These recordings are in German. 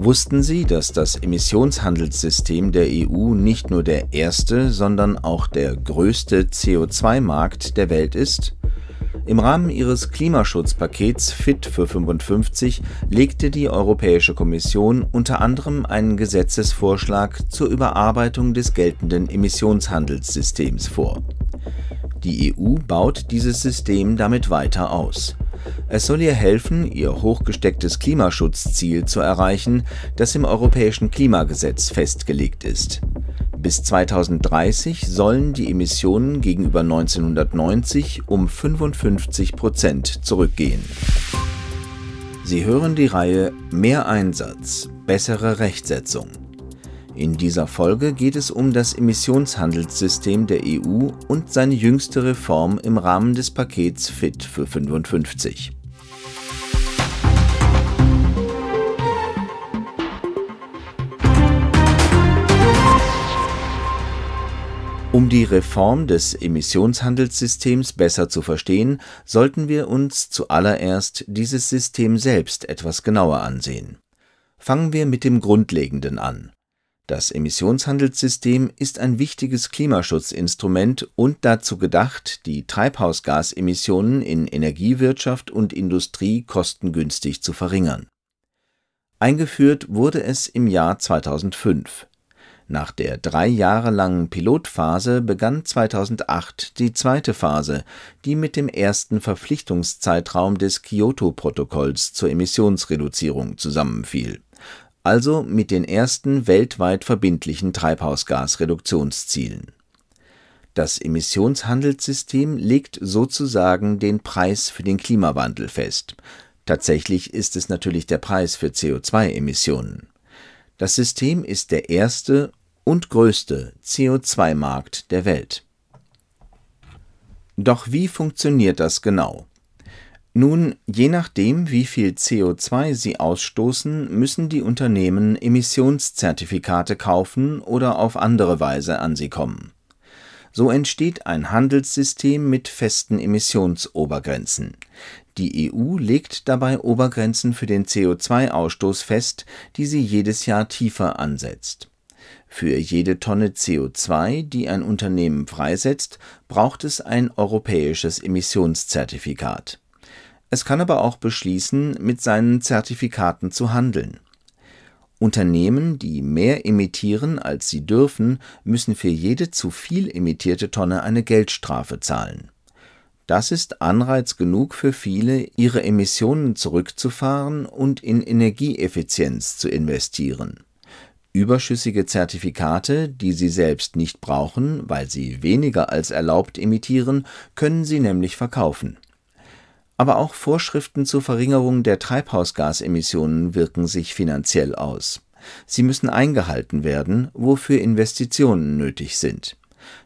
Wussten Sie, dass das Emissionshandelssystem der EU nicht nur der erste, sondern auch der größte CO2-Markt der Welt ist? Im Rahmen ihres Klimaschutzpakets Fit für 55 legte die Europäische Kommission unter anderem einen Gesetzesvorschlag zur Überarbeitung des geltenden Emissionshandelssystems vor. Die EU baut dieses System damit weiter aus es soll ihr helfen, ihr hochgestecktes Klimaschutzziel zu erreichen, das im Europäischen Klimagesetz festgelegt ist. Bis 2030 sollen die Emissionen gegenüber 1990 um 55 Prozent zurückgehen. Sie hören die Reihe Mehr Einsatz, bessere Rechtsetzung. In dieser Folge geht es um das Emissionshandelssystem der EU und seine jüngste Reform im Rahmen des Pakets Fit für 55. Um die Reform des Emissionshandelssystems besser zu verstehen, sollten wir uns zuallererst dieses System selbst etwas genauer ansehen. Fangen wir mit dem Grundlegenden an das Emissionshandelssystem ist ein wichtiges Klimaschutzinstrument und dazu gedacht, die Treibhausgasemissionen in Energiewirtschaft und Industrie kostengünstig zu verringern. Eingeführt wurde es im Jahr 2005. Nach der drei Jahre langen Pilotphase begann 2008 die zweite Phase, die mit dem ersten Verpflichtungszeitraum des Kyoto-Protokolls zur Emissionsreduzierung zusammenfiel also mit den ersten weltweit verbindlichen Treibhausgasreduktionszielen. Das Emissionshandelssystem legt sozusagen den Preis für den Klimawandel fest. Tatsächlich ist es natürlich der Preis für CO2-Emissionen. Das System ist der erste und größte CO2-Markt der Welt. Doch wie funktioniert das genau? Nun, je nachdem, wie viel CO2 sie ausstoßen, müssen die Unternehmen Emissionszertifikate kaufen oder auf andere Weise an sie kommen. So entsteht ein Handelssystem mit festen Emissionsobergrenzen. Die EU legt dabei Obergrenzen für den CO2-Ausstoß fest, die sie jedes Jahr tiefer ansetzt. Für jede Tonne CO2, die ein Unternehmen freisetzt, braucht es ein europäisches Emissionszertifikat es kann aber auch beschließen, mit seinen Zertifikaten zu handeln. Unternehmen, die mehr emittieren, als sie dürfen, müssen für jede zu viel emittierte Tonne eine Geldstrafe zahlen. Das ist Anreiz genug für viele, ihre Emissionen zurückzufahren und in Energieeffizienz zu investieren. Überschüssige Zertifikate, die sie selbst nicht brauchen, weil sie weniger als erlaubt emittieren, können sie nämlich verkaufen aber auch Vorschriften zur Verringerung der Treibhausgasemissionen wirken sich finanziell aus. Sie müssen eingehalten werden, wofür Investitionen nötig sind.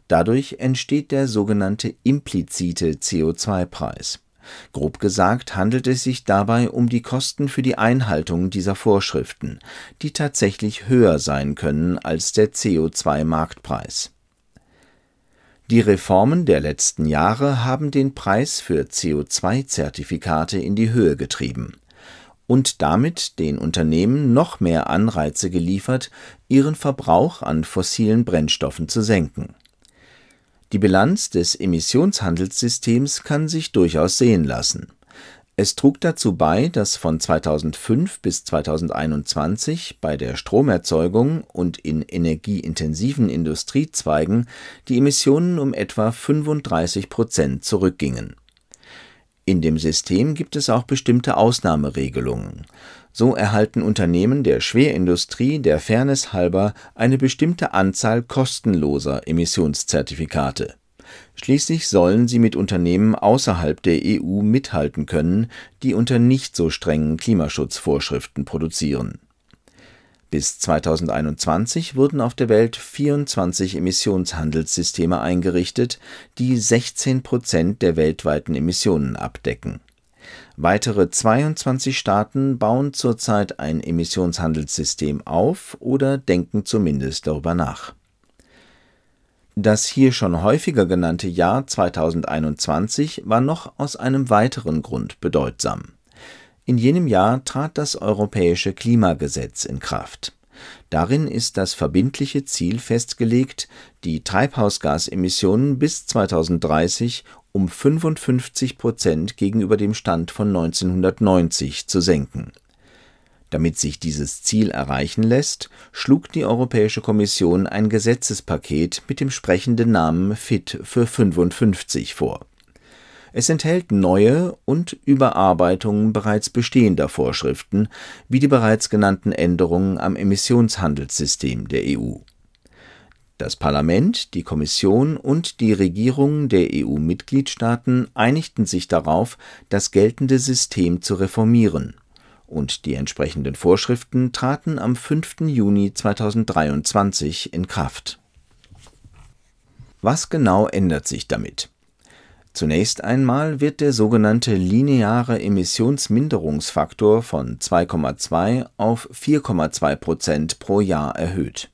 Dadurch entsteht der sogenannte implizite CO2-Preis. Grob gesagt handelt es sich dabei um die Kosten für die Einhaltung dieser Vorschriften, die tatsächlich höher sein können als der CO2-Marktpreis die Reformen der letzten Jahre haben den Preis für CO2-Zertifikate in die Höhe getrieben und damit den Unternehmen noch mehr Anreize geliefert, ihren Verbrauch an fossilen Brennstoffen zu senken. Die Bilanz des Emissionshandelssystems kann sich durchaus sehen lassen es trug dazu bei, dass von 2005 bis 2021 bei der Stromerzeugung und in energieintensiven Industriezweigen die Emissionen um etwa 35 Prozent zurückgingen. In dem System gibt es auch bestimmte Ausnahmeregelungen. So erhalten Unternehmen der Schwerindustrie der Fairness halber eine bestimmte Anzahl kostenloser Emissionszertifikate Schließlich sollen sie mit Unternehmen außerhalb der EU mithalten können, die unter nicht so strengen Klimaschutzvorschriften produzieren. Bis 2021 wurden auf der Welt 24 Emissionshandelssysteme eingerichtet, die 16 Prozent der weltweiten Emissionen abdecken. Weitere 22 Staaten bauen zurzeit ein Emissionshandelssystem auf oder denken zumindest darüber nach das hier schon häufiger genannte Jahr 2021 war noch aus einem weiteren Grund bedeutsam. In jenem Jahr trat das Europäische Klimagesetz in Kraft. Darin ist das verbindliche Ziel festgelegt, die Treibhausgasemissionen bis 2030 um 55 Prozent gegenüber dem Stand von 1990 zu senken. Damit sich dieses Ziel erreichen lässt, schlug die Europäische Kommission ein Gesetzespaket mit dem sprechenden Namen Fit für 55 vor. Es enthält neue und Überarbeitungen bereits bestehender Vorschriften, wie die bereits genannten Änderungen am Emissionshandelssystem der EU. Das Parlament, die Kommission und die Regierungen der EU-Mitgliedstaaten einigten sich darauf, das geltende System zu reformieren, und die entsprechenden Vorschriften traten am 5. Juni 2023 in Kraft. Was genau ändert sich damit? Zunächst einmal wird der sogenannte lineare Emissionsminderungsfaktor von 2,2 auf 4,2 Prozent pro Jahr erhöht.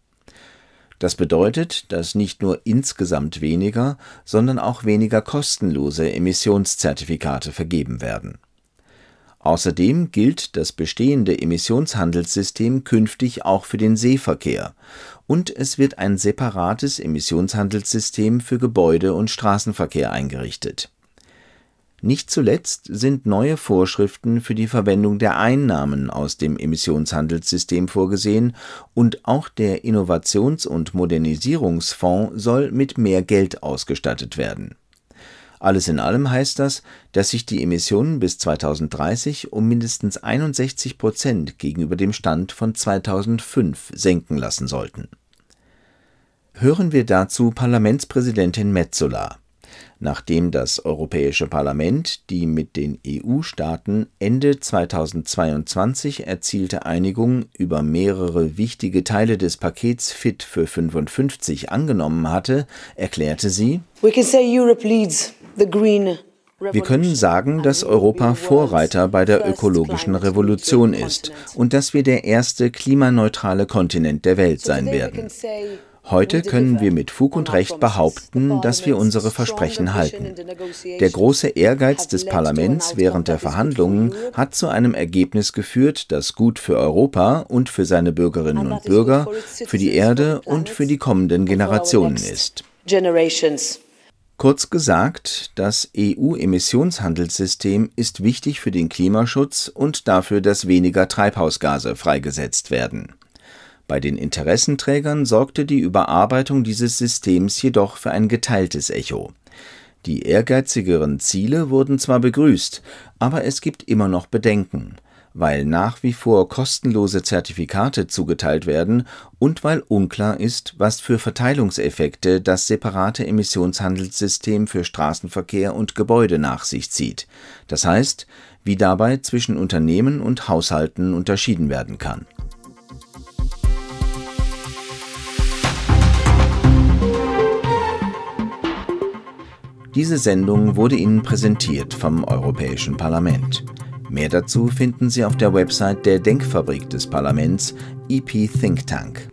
Das bedeutet, dass nicht nur insgesamt weniger, sondern auch weniger kostenlose Emissionszertifikate vergeben werden. Außerdem gilt das bestehende Emissionshandelssystem künftig auch für den Seeverkehr und es wird ein separates Emissionshandelssystem für Gebäude und Straßenverkehr eingerichtet. Nicht zuletzt sind neue Vorschriften für die Verwendung der Einnahmen aus dem Emissionshandelssystem vorgesehen und auch der Innovations- und Modernisierungsfonds soll mit mehr Geld ausgestattet werden alles in allem heißt das, dass sich die Emissionen bis 2030 um mindestens 61 Prozent gegenüber dem Stand von 2005 senken lassen sollten. Hören wir dazu Parlamentspräsidentin Metsola. Nachdem das Europäische Parlament die mit den EU-Staaten Ende 2022 erzielte Einigung über mehrere wichtige Teile des Pakets Fit für 55 angenommen hatte, erklärte sie: We can say Europe leads wir können sagen, dass Europa Vorreiter bei der ökologischen Revolution ist und dass wir der erste klimaneutrale Kontinent der Welt sein werden. Heute können wir mit Fug und Recht behaupten, dass wir unsere Versprechen halten. Der große Ehrgeiz des Parlaments während der Verhandlungen hat zu einem Ergebnis geführt, das gut für Europa und für seine Bürgerinnen und Bürger, für die Erde und für die kommenden Generationen ist. Kurz gesagt, das EU-Emissionshandelssystem ist wichtig für den Klimaschutz und dafür, dass weniger Treibhausgase freigesetzt werden. Bei den Interessenträgern sorgte die Überarbeitung dieses Systems jedoch für ein geteiltes Echo. Die ehrgeizigeren Ziele wurden zwar begrüßt, aber es gibt immer noch Bedenken weil nach wie vor kostenlose Zertifikate zugeteilt werden und weil unklar ist, was für Verteilungseffekte das separate Emissionshandelssystem für Straßenverkehr und Gebäude nach sich zieht, das heißt, wie dabei zwischen Unternehmen und Haushalten unterschieden werden kann. Diese Sendung wurde Ihnen präsentiert vom Europäischen Parlament. Mehr dazu finden Sie auf der Website der Denkfabrik des Parlaments EP Think Tank.